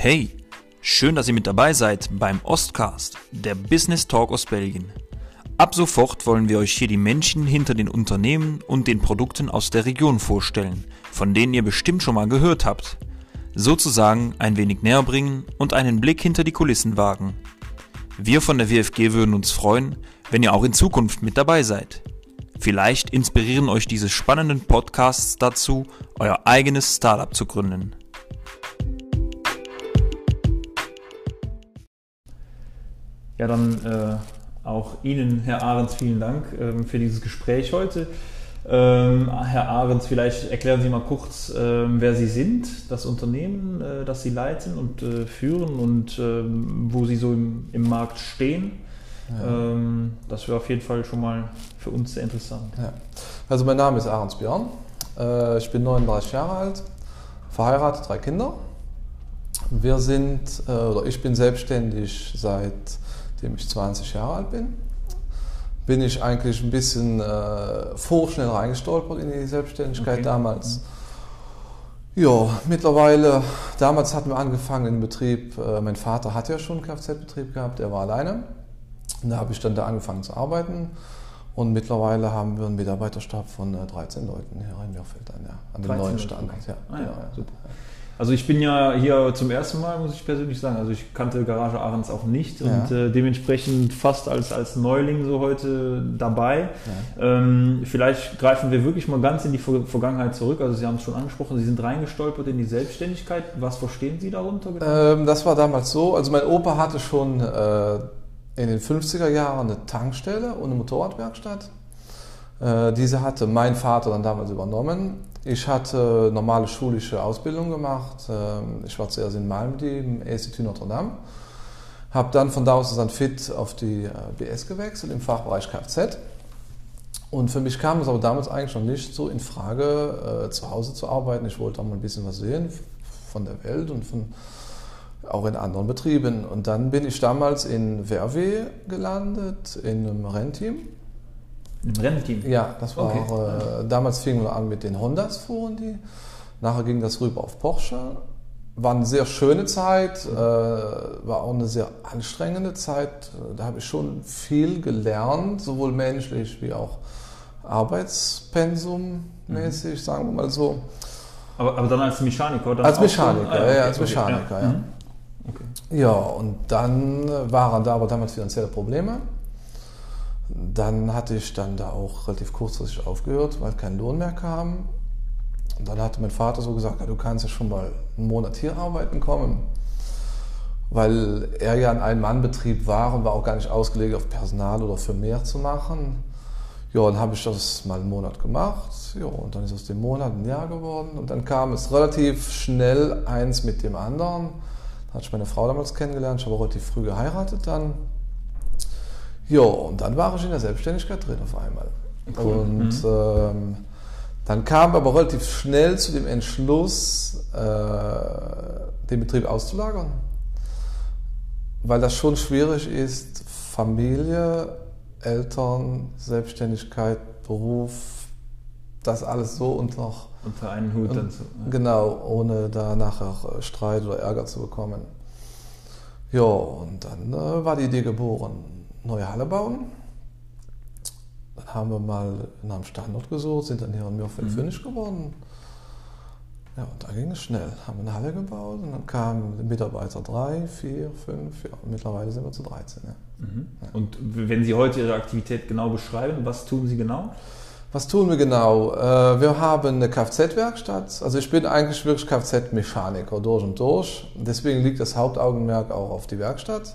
Hey, schön, dass ihr mit dabei seid beim Ostcast, der Business Talk aus Belgien. Ab sofort wollen wir euch hier die Menschen hinter den Unternehmen und den Produkten aus der Region vorstellen, von denen ihr bestimmt schon mal gehört habt. Sozusagen ein wenig näher bringen und einen Blick hinter die Kulissen wagen. Wir von der WFG würden uns freuen, wenn ihr auch in Zukunft mit dabei seid. Vielleicht inspirieren euch diese spannenden Podcasts dazu, euer eigenes Startup zu gründen. Ja, dann äh, auch Ihnen, Herr Ahrens, vielen Dank ähm, für dieses Gespräch heute. Ähm, Herr Ahrens, vielleicht erklären Sie mal kurz, ähm, wer Sie sind, das Unternehmen, äh, das Sie leiten und äh, führen und ähm, wo Sie so im, im Markt stehen. Ja. Ähm, das wäre auf jeden Fall schon mal für uns sehr interessant. Ja. Also mein Name ist Ahrens Björn. Äh, ich bin 39 Jahre alt, verheiratet, drei Kinder. Wir sind, äh, oder ich bin selbstständig seitdem ich 20 Jahre alt bin bin ich eigentlich ein bisschen äh, vorschnell reingestolpert in die Selbstständigkeit okay. damals. Ja, mittlerweile, damals hatten wir angefangen in Betrieb, äh, mein Vater hat ja schon einen Kfz-Betrieb gehabt, er war alleine. Und da habe ich dann da angefangen zu arbeiten. Und mittlerweile haben wir einen Mitarbeiterstab von äh, 13 Leuten hier in Mirfeld an, ja, an dem neuen Standort. Ja. Ah, ja, ja, super. Also ich bin ja hier zum ersten Mal, muss ich persönlich sagen. Also ich kannte Garage Ahrens auch nicht und äh, dementsprechend fast als, als Neuling so heute dabei. Ja. Ähm, vielleicht greifen wir wirklich mal ganz in die Vergangenheit zurück. Also Sie haben es schon angesprochen, Sie sind reingestolpert in die Selbstständigkeit. Was verstehen Sie darunter? Genau? Ähm, das war damals so. Also mein Opa hatte schon äh, in den 50er Jahren eine Tankstelle und eine Motorradwerkstatt. Äh, diese hatte mein Vater dann damals übernommen. Ich hatte normale schulische Ausbildung gemacht. Ähm, ich war zuerst in Malmedy im Institut Notre Dame. Habe dann von da aus dann fit auf die äh, BS gewechselt im Fachbereich Kfz. Und für mich kam es aber damals eigentlich noch nicht so in Frage, äh, zu Hause zu arbeiten. Ich wollte auch mal ein bisschen was sehen von der Welt und von, auch in anderen Betrieben. Und dann bin ich damals in Verwe gelandet, in einem Rennteam im Rennteam? Ja, das war okay. auch, äh, damals fingen wir an mit den Hondas fuhren die. Nachher ging das rüber auf Porsche. War eine sehr schöne Zeit, äh, war auch eine sehr anstrengende Zeit. Da habe ich schon viel gelernt, sowohl menschlich wie auch Arbeitspensum-mäßig, mhm. sagen wir mal so. Aber, aber dann als Mechaniker? Dann als Mechaniker, ah, okay, ja, als Mechaniker, okay, ja. Ja. Mhm. Okay. ja. und dann waren da aber damals finanzielle Probleme. Dann hatte ich dann da auch relativ kurzfristig aufgehört, weil kein Lohn mehr kam. Und dann hatte mein Vater so gesagt, ja, du kannst ja schon mal einen Monat hier arbeiten kommen. Weil er ja ein Ein-Mann-Betrieb war und war auch gar nicht ausgelegt auf Personal oder für mehr zu machen. Ja, dann habe ich das mal einen Monat gemacht. Ja, und dann ist aus dem Monat ein Jahr geworden. Und dann kam es relativ schnell eins mit dem anderen. Da hatte ich meine Frau damals kennengelernt. Ich habe relativ früh geheiratet dann. Ja, und dann war ich in der Selbstständigkeit drin auf einmal. Und mhm. ähm, dann kam aber relativ schnell zu dem Entschluss, äh, den Betrieb auszulagern. Weil das schon schwierig ist, Familie, Eltern, Selbstständigkeit, Beruf, das alles so unter, unter einen Hut dann zu. Ja. Genau, ohne da nachher Streit oder Ärger zu bekommen. Ja, und dann äh, war die Idee geboren neue Halle bauen. Dann haben wir mal nach einem Standort gesucht, sind dann hier in Mürfeld mhm. fündig geworden. Ja, und da ging es schnell. Haben eine Halle gebaut und dann kamen Mitarbeiter drei, vier, fünf, ja, mittlerweile sind wir zu 13. Ja. Mhm. Ja. Und wenn Sie heute Ihre Aktivität genau beschreiben, was tun Sie genau? Was tun wir genau? Äh, wir haben eine Kfz-Werkstatt. Also ich bin eigentlich wirklich Kfz-Mechaniker durch und durch. Deswegen liegt das Hauptaugenmerk auch auf die Werkstatt.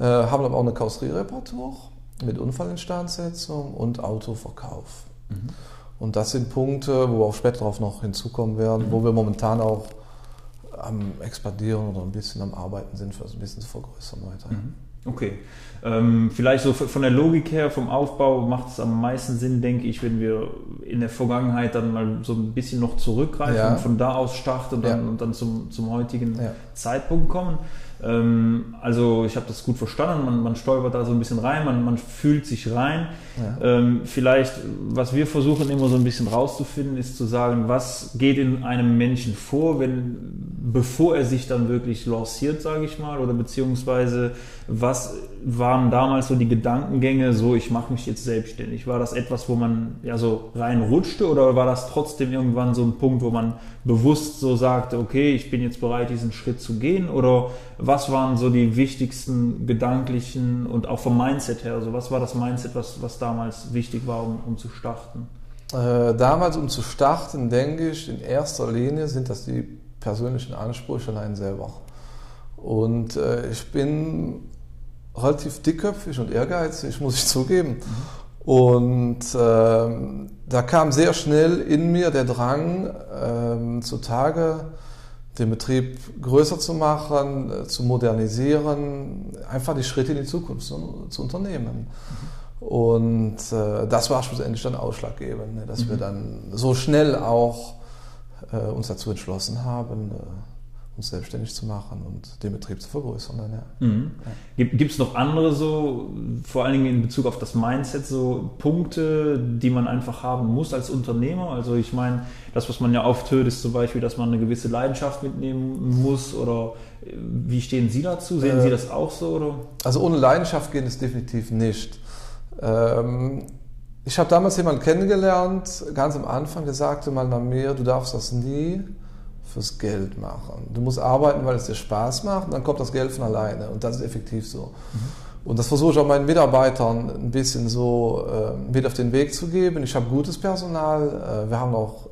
Äh, haben aber auch eine Karosseriereparatur mit Unfallinstandsetzung und Autoverkauf. Mhm. Und das sind Punkte, wo wir auch später darauf noch hinzukommen werden, mhm. wo wir momentan auch am Expandieren oder ein bisschen am Arbeiten sind, für das ein bisschen zu vergrößern weiter. Mhm. Okay. Ähm, vielleicht so von der Logik her, vom Aufbau macht es am meisten Sinn, denke ich, wenn wir in der Vergangenheit dann mal so ein bisschen noch zurückgreifen ja. und von da aus starten und dann, ja. und dann zum, zum heutigen ja. Zeitpunkt kommen. Ähm, also ich habe das gut verstanden, man, man, stolpert da so ein bisschen rein, man, man fühlt sich rein. Ja. Ähm, vielleicht, was wir versuchen immer so ein bisschen rauszufinden, ist zu sagen, was geht in einem Menschen vor, wenn, bevor er sich dann wirklich lanciert, sage ich mal, oder beziehungsweise was waren damals so die Gedankengänge, so ich mache mich jetzt selbstständig? War das etwas, wo man ja so reinrutschte oder war das trotzdem irgendwann so ein Punkt, wo man bewusst so sagte, okay, ich bin jetzt bereit, diesen Schritt zu gehen? Oder was waren so die wichtigsten gedanklichen und auch vom Mindset her, also was war das Mindset, was, was damals wichtig war, um, um zu starten? Äh, damals, um zu starten, denke ich, in erster Linie sind das die persönlichen Ansprüche an einen selber. Und äh, ich bin relativ dickköpfig und ehrgeizig, muss ich zugeben. Und ähm, da kam sehr schnell in mir der Drang ähm, zutage, den Betrieb größer zu machen, äh, zu modernisieren, einfach die Schritte in die Zukunft zu, zu unternehmen. Mhm. Und äh, das war schlussendlich dann ausschlaggebend, ne, dass mhm. wir dann so schnell auch äh, uns dazu entschlossen haben, äh, uns selbstständig zu machen und den Betrieb zu vergrößern. Dann, ja. mhm. ja. Gibt es noch andere so, vor allen Dingen in Bezug auf das Mindset, so Punkte, die man einfach haben muss als Unternehmer? Also ich meine, das, was man ja oft hört, ist zum Beispiel, dass man eine gewisse Leidenschaft mitnehmen muss oder äh, wie stehen Sie dazu? Sehen äh, Sie das auch so? Oder? Also ohne Leidenschaft geht es definitiv nicht. Ähm, ich habe damals jemanden kennengelernt, ganz am Anfang, der sagte mal bei mir, du darfst das nie fürs Geld machen. Du musst arbeiten, weil es dir Spaß macht und dann kommt das Geld von alleine und das ist effektiv so. Mhm. Und das versuche ich auch meinen Mitarbeitern ein bisschen so äh, mit auf den Weg zu geben. Ich habe gutes Personal, äh, wir haben auch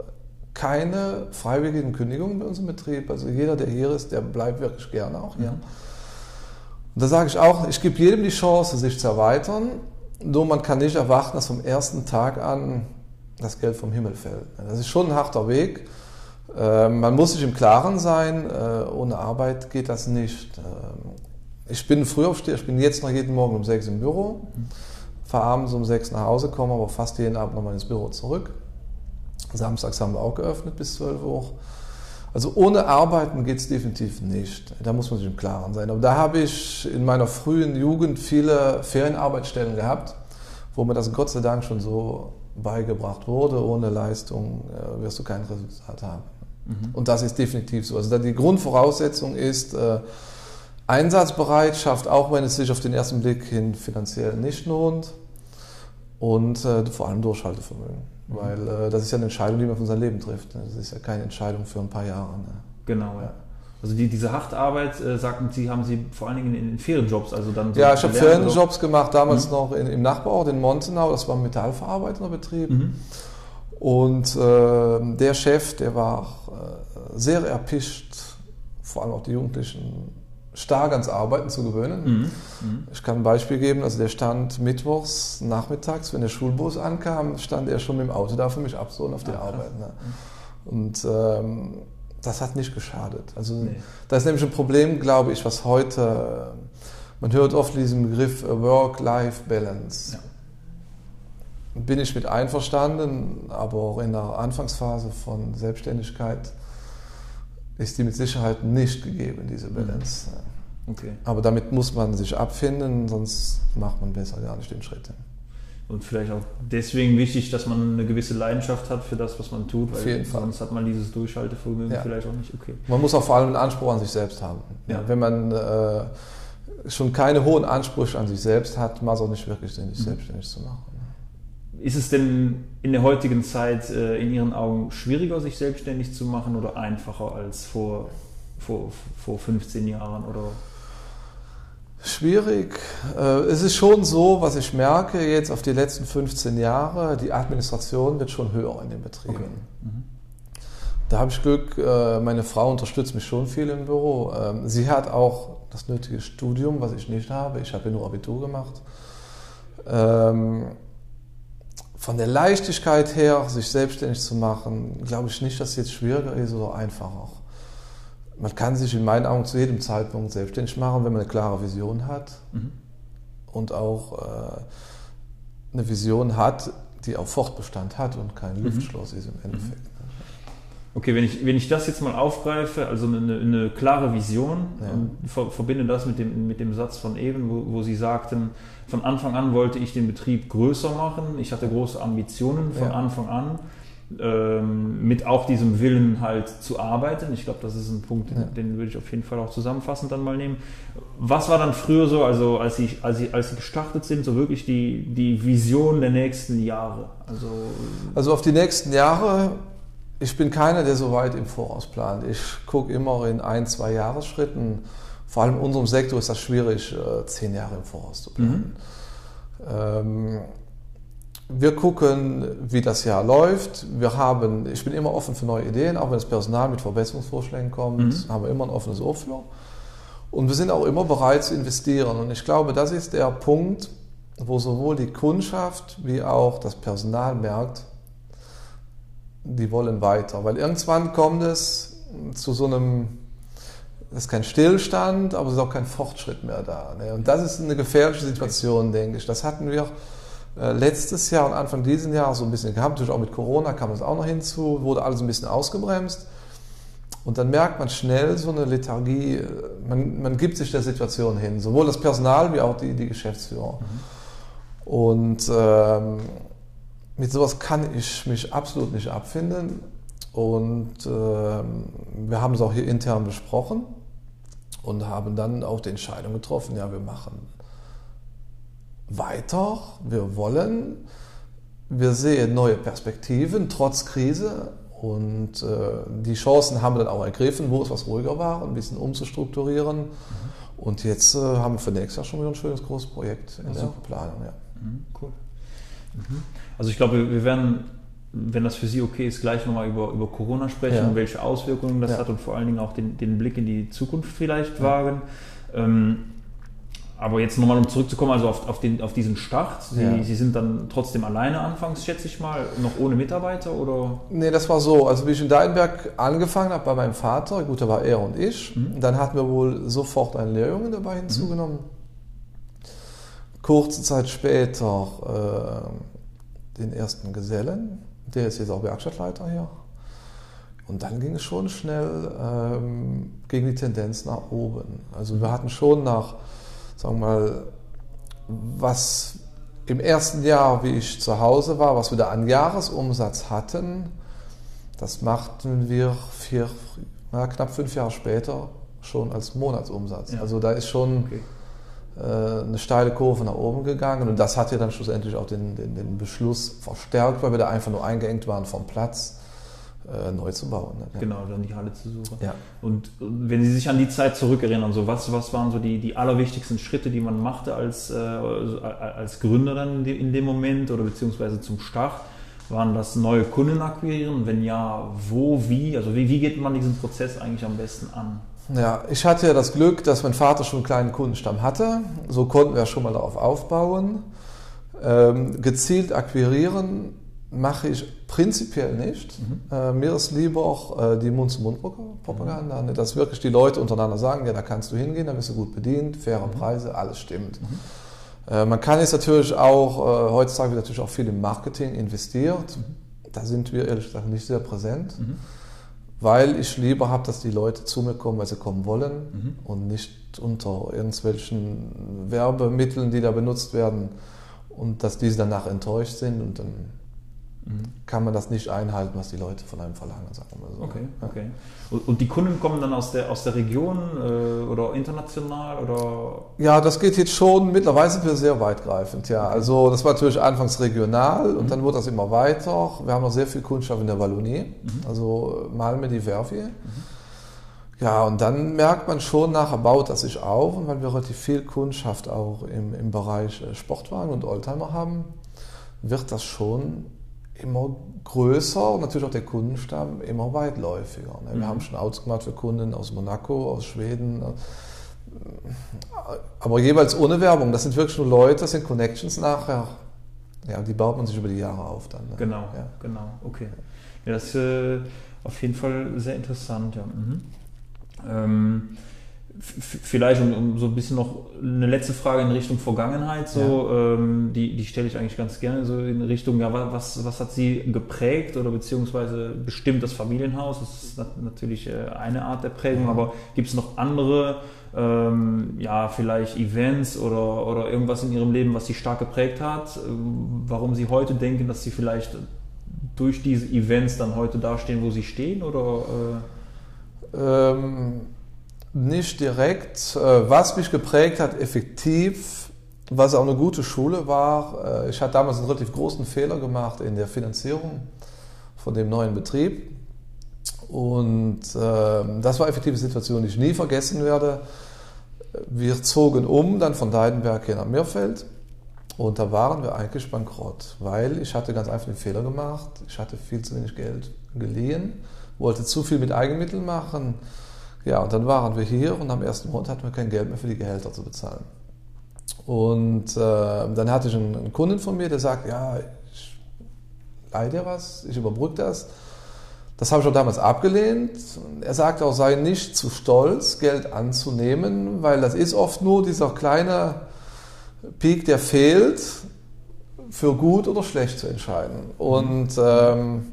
keine freiwilligen Kündigungen bei uns im Betrieb. Also jeder, der hier ist, der bleibt wirklich gerne auch hier. Mhm. Und da sage ich auch, ich gebe jedem die Chance, sich zu erweitern. Nur man kann nicht erwarten, dass vom ersten Tag an das Geld vom Himmel fällt. Das ist schon ein harter Weg. Ähm, man muss sich im Klaren sein, äh, ohne Arbeit geht das nicht. Ähm, ich bin Frühaufsteher, ich bin jetzt noch jeden Morgen um sechs im Büro, fahre abends um sechs nach Hause, komme aber fast jeden Abend nochmal ins Büro zurück. Samstags haben wir auch geöffnet bis 12 Uhr. Also ohne Arbeiten geht es definitiv nicht. Da muss man sich im Klaren sein. Aber da habe ich in meiner frühen Jugend viele Ferienarbeitsstellen gehabt, wo mir das Gott sei Dank schon so beigebracht wurde. Ohne Leistung äh, wirst du kein Resultat haben. Mhm. Und das ist definitiv so. Also die Grundvoraussetzung ist äh, Einsatzbereitschaft, auch wenn es sich auf den ersten Blick hin finanziell nicht lohnt. Und äh, vor allem Durchhaltevermögen. Mhm. Weil äh, das ist ja eine Entscheidung, die man von seinem Leben trifft. Das ist ja keine Entscheidung für ein paar Jahre. Ne? Genau, ja. Also die, diese Hachtarbeit, äh, sagten Sie, haben Sie vor allen Dingen in, in Ferienjobs, also dann so Ja, ich habe Ferienjobs gemacht, damals mhm. noch in, im Nachbarort in Montenau, das war ein metallverarbeitender Betrieb. Mhm. Und äh, der Chef, der war äh, sehr erpicht, vor allem auch die Jugendlichen stark ans Arbeiten zu gewöhnen. Mhm. Mhm. Ich kann ein Beispiel geben, also der stand mittwochs nachmittags, wenn der Schulbus ankam, stand er schon mit dem Auto da für mich abzuholen auf die Ach, Arbeit. Ne? Und ähm, das hat nicht geschadet. Also nee. da ist nämlich ein Problem, glaube ich, was heute, man hört oft diesen Begriff Work-Life-Balance. Ja bin ich mit einverstanden, aber auch in der Anfangsphase von Selbstständigkeit ist die mit Sicherheit nicht gegeben, diese Balance. Mhm. Okay. Aber damit muss man sich abfinden, sonst macht man besser gar nicht den Schritt. Und vielleicht auch deswegen wichtig, dass man eine gewisse Leidenschaft hat für das, was man tut, weil sonst hat man dieses Durchhaltevermögen ja. vielleicht auch nicht. Okay. Man muss auch vor allem einen Anspruch an sich selbst haben. Ja. Wenn man äh, schon keine hohen Ansprüche an sich selbst hat, macht es auch nicht wirklich Sinn, sich mhm. selbstständig zu machen. Ist es denn in der heutigen Zeit äh, in Ihren Augen schwieriger, sich selbstständig zu machen oder einfacher als vor, vor, vor 15 Jahren? Oder? Schwierig. Äh, es ist schon so, was ich merke jetzt auf die letzten 15 Jahre, die Administration wird schon höher in den Betrieben. Okay. Mhm. Da habe ich Glück, äh, meine Frau unterstützt mich schon viel im Büro. Ähm, sie hat auch das nötige Studium, was ich nicht habe. Ich habe ja nur Abitur gemacht. Ähm, von der Leichtigkeit her, sich selbstständig zu machen, glaube ich nicht, dass es jetzt schwieriger ist oder einfacher. Man kann sich in meinen Augen zu jedem Zeitpunkt selbstständig machen, wenn man eine klare Vision hat mhm. und auch äh, eine Vision hat, die auch Fortbestand hat und kein mhm. Luftschloss ist im Endeffekt. Okay, wenn ich, wenn ich das jetzt mal aufgreife, also eine, eine klare Vision ja. und ver, verbinde das mit dem, mit dem Satz von eben, wo, wo Sie sagten, von Anfang an wollte ich den Betrieb größer machen, ich hatte große Ambitionen von ja. Anfang an ähm, mit auch diesem Willen halt zu arbeiten. Ich glaube, das ist ein Punkt, ja. den würde ich auf jeden Fall auch zusammenfassend dann mal nehmen. Was war dann früher so, also als Sie, als Sie, als Sie gestartet sind, so wirklich die, die Vision der nächsten Jahre? Also, also auf die nächsten Jahre, ich bin keiner, der so weit im Voraus plant. Ich gucke immer in ein, zwei Jahresschritten. Vor allem in unserem Sektor ist das schwierig, äh, zehn Jahre im Voraus zu planen. Mhm. Ähm, wir gucken, wie das Jahr läuft. Wir haben, ich bin immer offen für neue Ideen, auch wenn das Personal mit Verbesserungsvorschlägen kommt, mhm. haben wir immer ein offenes Ohr für. Und wir sind auch immer bereit zu investieren. Und ich glaube, das ist der Punkt, wo sowohl die Kundschaft wie auch das Personal merkt, die wollen weiter. Weil irgendwann kommt es zu so einem, das ist kein Stillstand, aber es ist auch kein Fortschritt mehr da. Ne? Und das ist eine gefährliche Situation, denke ich. Das hatten wir äh, letztes Jahr und Anfang dieses Jahres so ein bisschen gehabt. Natürlich auch mit Corona kam es auch noch hinzu, wurde alles ein bisschen ausgebremst. Und dann merkt man schnell so eine Lethargie, äh, man, man gibt sich der Situation hin, sowohl das Personal wie auch die, die Geschäftsführer. Mhm. Und ähm, mit sowas kann ich mich absolut nicht abfinden. Und ähm, wir haben es auch hier intern besprochen und haben dann auch die Entscheidung getroffen, ja, wir machen weiter, wir wollen, wir sehen neue Perspektiven trotz Krise und äh, die Chancen haben wir dann auch ergriffen, wo es was ruhiger war, ein bisschen umzustrukturieren. Mhm. Und jetzt äh, haben wir für nächstes Jahr schon wieder ein schönes großes Projekt in der Planung. Ja. Mhm, cool. Mhm. Also ich glaube, wir werden, wenn das für Sie okay ist, gleich nochmal über, über Corona sprechen, ja. welche Auswirkungen das ja. hat und vor allen Dingen auch den, den Blick in die Zukunft vielleicht wagen. Ähm, aber jetzt nochmal, um zurückzukommen, also auf, auf, den, auf diesen Start. Sie, ja. Sie sind dann trotzdem alleine anfangs, schätze ich mal, noch ohne Mitarbeiter oder? Nee, das war so. Also wie ich in Deinberg angefangen habe bei meinem Vater, gut, da war er und ich, mhm. dann hatten wir wohl sofort einen Lehrjungen dabei hinzugenommen. Mhm. Kurze Zeit später äh, den ersten Gesellen, der ist jetzt auch Werkstattleiter hier. Und dann ging es schon schnell ähm, gegen die Tendenz nach oben. Also wir hatten schon nach sagen wir mal, was im ersten Jahr, wie ich zu Hause war, was wir da an Jahresumsatz hatten, das machten wir vier, na, knapp fünf Jahre später schon als Monatsumsatz. Ja. Also da ist schon okay. Äh, eine steile Kurve nach oben gegangen und das hat ja dann schlussendlich auch den, den, den Beschluss verstärkt, weil wir da einfach nur eingeengt waren vom Platz äh, neu zu bauen. Ne? Genau, dann die Halle zu suchen. Ja. Und wenn Sie sich an die Zeit zurückerinnern, so was, was waren so die, die allerwichtigsten Schritte, die man machte als, äh, als Gründer dann in dem Moment oder beziehungsweise zum Start? Waren das neue Kunden akquirieren? Wenn ja, wo, wie? Also wie, wie geht man diesen Prozess eigentlich am besten an? Ja, ich hatte ja das Glück, dass mein Vater schon einen kleinen Kundenstamm hatte. So konnten wir schon mal darauf aufbauen. Ähm, gezielt akquirieren mache ich prinzipiell nicht. Mhm. Äh, mir ist lieber auch äh, die Mund-zu-Mund-Propaganda, mhm. dass wirklich die Leute untereinander sagen, ja, da kannst du hingehen, da bist du gut bedient, faire mhm. Preise, alles stimmt. Mhm. Äh, man kann jetzt natürlich auch, äh, heutzutage wird natürlich auch viel im Marketing investiert. Mhm. Da sind wir ehrlich gesagt nicht sehr präsent, mhm. Weil ich lieber habe, dass die Leute zu mir kommen, weil sie kommen wollen und nicht unter irgendwelchen Werbemitteln, die da benutzt werden und dass diese danach enttäuscht sind und dann kann man das nicht einhalten, was die Leute von einem verlangen, sagen wir so. Okay, okay. Und die Kunden kommen dann aus der, aus der Region äh, oder international oder? Ja, das geht jetzt schon, mittlerweile sind wir sehr weitgreifend, ja. Also das war natürlich anfangs regional mhm. und dann wurde das immer weiter. Wir haben noch sehr viel Kundschaft in der Wallonie, mhm. also Malme die Verviers. Mhm. Ja, und dann merkt man schon, nachher baut das sich auf und weil wir relativ viel Kundschaft auch im, im Bereich äh, Sportwagen und Oldtimer haben, wird das schon immer größer und natürlich auch der Kundenstamm immer weitläufiger. Ne? Wir mhm. haben schon Autos gemacht für Kunden aus Monaco, aus Schweden, äh, aber jeweils ohne Werbung. Das sind wirklich nur Leute, das sind Connections nachher. Ja, die baut man sich über die Jahre auf dann. Ne? Genau, ja. genau, okay. Ja, das ist äh, auf jeden Fall sehr interessant, ja. Mhm. Ähm, vielleicht um, um, so ein bisschen noch eine letzte Frage in Richtung Vergangenheit, so, ja. ähm, die, die stelle ich eigentlich ganz gerne so in Richtung, ja, was, was hat sie geprägt oder beziehungsweise bestimmt das Familienhaus? Das ist natürlich äh, eine Art der Prägung, ja. aber gibt es noch andere, ähm, ja, vielleicht Events oder, oder irgendwas in ihrem Leben, was sie stark geprägt hat, warum sie heute denken, dass sie vielleicht durch diese Events dann heute dastehen, wo sie stehen oder? Äh? Ähm nicht direkt. Äh, was mich geprägt hat, effektiv, was auch eine gute Schule war, äh, ich hatte damals einen relativ großen Fehler gemacht in der Finanzierung von dem neuen Betrieb. Und ähm, das war eine Situation, die ich nie vergessen werde. Wir zogen um, dann von Deidenberg hier nach Mirfeld. Und da waren wir eigentlich bankrott, weil ich hatte ganz einfach den Fehler gemacht. Ich hatte viel zu wenig Geld geliehen, wollte zu viel mit Eigenmitteln machen ja, und dann waren wir hier und am ersten Monat hatten wir kein Geld mehr für die Gehälter zu bezahlen. Und äh, dann hatte ich einen, einen, Kunden von mir, der sagt, ja, ich leih dir was, ich überbrücke das. Das habe ich auch damals abgelehnt. Er sagte auch, sei nicht zu stolz, Geld anzunehmen, weil das ist oft nur dieser kleine Peak, der fehlt, für gut oder schlecht zu entscheiden. Und ähm,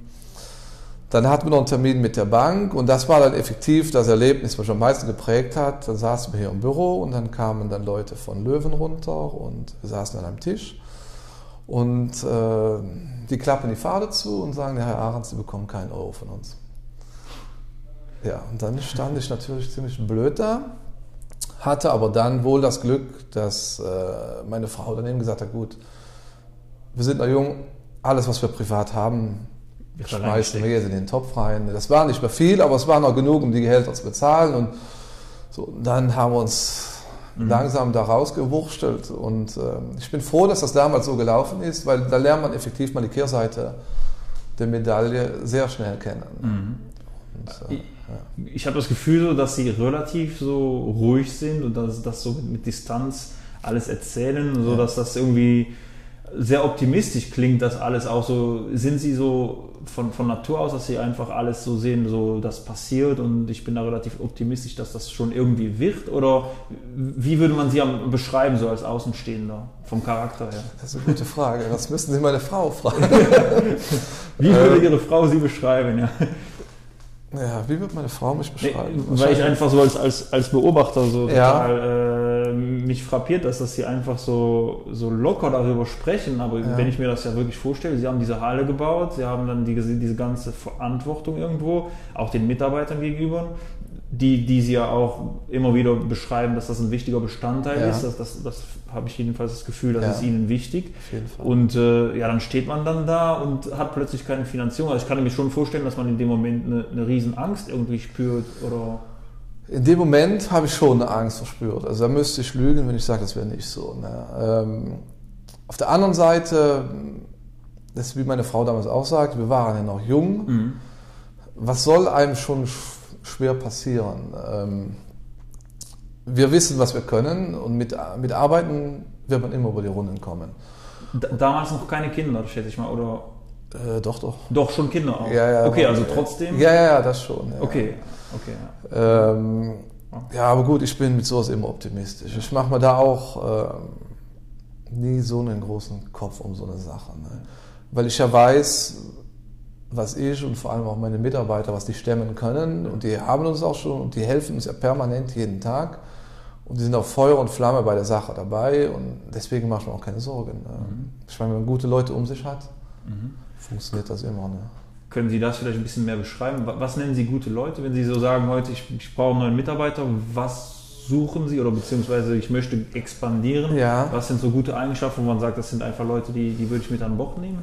dann hatten wir noch einen Termin mit der Bank und das war dann effektiv das Erlebnis, was mich am meisten geprägt hat. Dann saßen wir hier im Büro und dann kamen dann Leute von Löwen runter und wir saßen an einem Tisch und äh, die klappen die Fahne zu und sagen, der Herr Ahrens, Sie bekommen keinen Euro von uns. Ja, und dann stand ich natürlich ziemlich blöd da, hatte aber dann wohl das Glück, dass äh, meine Frau dann eben gesagt hat, gut, wir sind noch jung, alles, was wir privat haben, wir schmeißen wir jetzt in den Topf rein. Das war nicht mehr viel, aber es war noch genug, um die Gehälter zu bezahlen. Und so, dann haben wir uns mhm. langsam da rausgewurschtelt. Und äh, ich bin froh, dass das damals so gelaufen ist, weil da lernt man effektiv mal die Kehrseite der Medaille sehr schnell kennen. Mhm. Und, äh, ich, ja. ich habe das Gefühl, so, dass sie relativ so ruhig sind und dass das so mit, mit Distanz alles erzählen, so ja. dass das irgendwie sehr optimistisch klingt das alles auch so. Sind Sie so von, von Natur aus, dass Sie einfach alles so sehen, so das passiert und ich bin da relativ optimistisch, dass das schon irgendwie wird? Oder wie würde man Sie beschreiben, so als Außenstehender, vom Charakter her? Das ist eine gute Frage. Das müssen Sie meine Frau fragen. wie würde ähm, Ihre Frau Sie beschreiben? Ja. Ja, wie wird meine Frau mich beschreiben? Nee, weil ich einfach so als, als, als Beobachter so ja. total äh, mich frappiert, dass das sie einfach so, so locker darüber sprechen. Aber ja. wenn ich mir das ja wirklich vorstelle, sie haben diese Halle gebaut, sie haben dann die, diese ganze Verantwortung irgendwo, auch den Mitarbeitern gegenüber die, die sie ja auch immer wieder beschreiben, dass das ein wichtiger Bestandteil ja. ist. Das, das, das habe ich jedenfalls das Gefühl, das ja. ist ihnen wichtig. Auf jeden Fall. Und äh, ja, dann steht man dann da und hat plötzlich keine Finanzierung. Also ich kann mir schon vorstellen, dass man in dem Moment eine, eine riesen Angst irgendwie spürt oder. In dem Moment habe ich schon eine Angst verspürt. Also da müsste ich lügen, wenn ich sage, das wäre nicht so. Ne? Ähm, auf der anderen Seite, das ist wie meine Frau damals auch sagt, wir waren ja noch jung. Mhm. Was soll einem schon schwer passieren. Ähm, wir wissen, was wir können und mit, mit Arbeiten wird man immer über die Runden kommen. Damals noch keine Kinder, schätze ich mal, oder? Äh, doch, doch. Doch, schon Kinder auch? Ja, ja. Okay, also trotzdem? Ja, ja, das schon. Ja. Okay, okay. Ja. Ähm, ja, aber gut, ich bin mit sowas immer optimistisch. Ich mache mir da auch äh, nie so einen großen Kopf um so eine Sache. Ne? Weil ich ja weiß, was ich und vor allem auch meine Mitarbeiter, was die stemmen können. Und die haben uns auch schon und die helfen uns ja permanent jeden Tag. Und die sind auch Feuer und Flamme bei der Sache dabei und deswegen macht man auch keine Sorgen. Ne? Mhm. Ich meine, wenn man gute Leute um sich hat, mhm. Funktioniert das immer. Ne? Können Sie das vielleicht ein bisschen mehr beschreiben? Was nennen Sie gute Leute, wenn Sie so sagen, heute ich, ich brauche einen neuen Mitarbeiter? Was suchen Sie oder beziehungsweise ich möchte expandieren? Ja. Was sind so gute Eigenschaften, wo man sagt, das sind einfach Leute, die, die würde ich mit an Bord nehmen?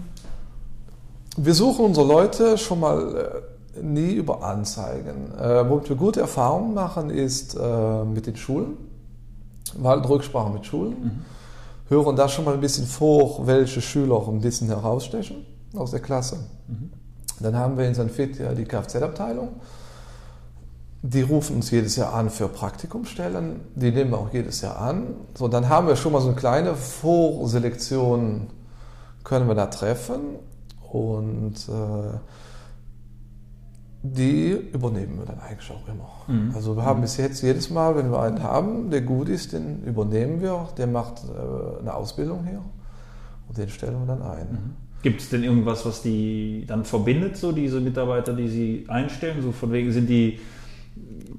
Wir suchen unsere Leute schon mal äh, nie über Anzeigen. Äh, womit wir gute Erfahrungen machen, ist äh, mit den Schulen. Halten Rücksprache mit Schulen, mhm. hören da schon mal ein bisschen vor, welche Schüler auch ein bisschen herausstechen aus der Klasse. Mhm. Dann haben wir in St. Fit ja die Kfz-Abteilung. Die rufen uns jedes Jahr an für Praktikumstellen. Die nehmen wir auch jedes Jahr an. So, dann haben wir schon mal so eine kleine Vorselektion, können wir da treffen. Und äh, die übernehmen wir dann eigentlich auch immer. Mhm. Also wir haben mhm. bis jetzt jedes Mal, wenn wir einen haben, der gut ist, den übernehmen wir, der macht äh, eine Ausbildung hier und den stellen wir dann ein. Mhm. Gibt es denn irgendwas, was die dann verbindet, so diese Mitarbeiter, die sie einstellen? So von wegen sind die,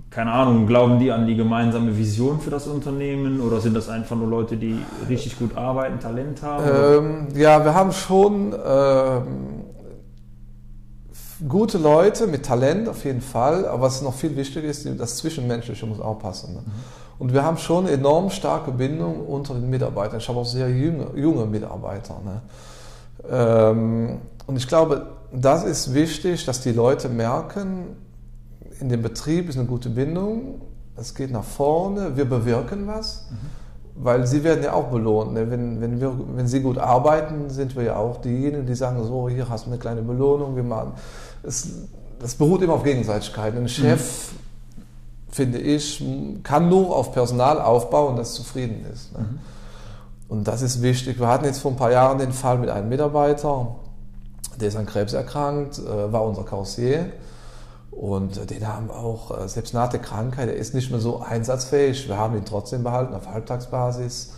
keine Ahnung, glauben die an die gemeinsame Vision für das Unternehmen oder sind das einfach nur Leute, die richtig gut arbeiten, Talent haben? Ähm, ja, wir haben schon ähm, gute Leute mit Talent auf jeden Fall, aber was noch viel wichtiger ist, das Zwischenmenschliche muss auch passen. Ne? Mhm. Und wir haben schon enorm starke Bindung unter den Mitarbeitern. Ich habe auch sehr junge, junge Mitarbeiter. Ne? Ähm, und ich glaube, das ist wichtig, dass die Leute merken, in dem Betrieb ist eine gute Bindung, es geht nach vorne, wir bewirken was. Mhm weil sie werden ja auch belohnt. Ne? Wenn, wenn, wir, wenn sie gut arbeiten, sind wir ja auch diejenigen, die sagen, so, hier hast du eine kleine Belohnung, wir machen. Es, das beruht immer auf Gegenseitigkeit. Ein Chef, mhm. finde ich, kann nur auf Personal aufbauen, das zufrieden ist. Ne? Mhm. Und das ist wichtig. Wir hatten jetzt vor ein paar Jahren den Fall mit einem Mitarbeiter, der ist an Krebs erkrankt, äh, war unser Kassier und den haben auch, äh, selbst nach der Krankheit, er ist nicht mehr so einsatzfähig. Wir haben ihn trotzdem behalten auf Halbtagsbasis,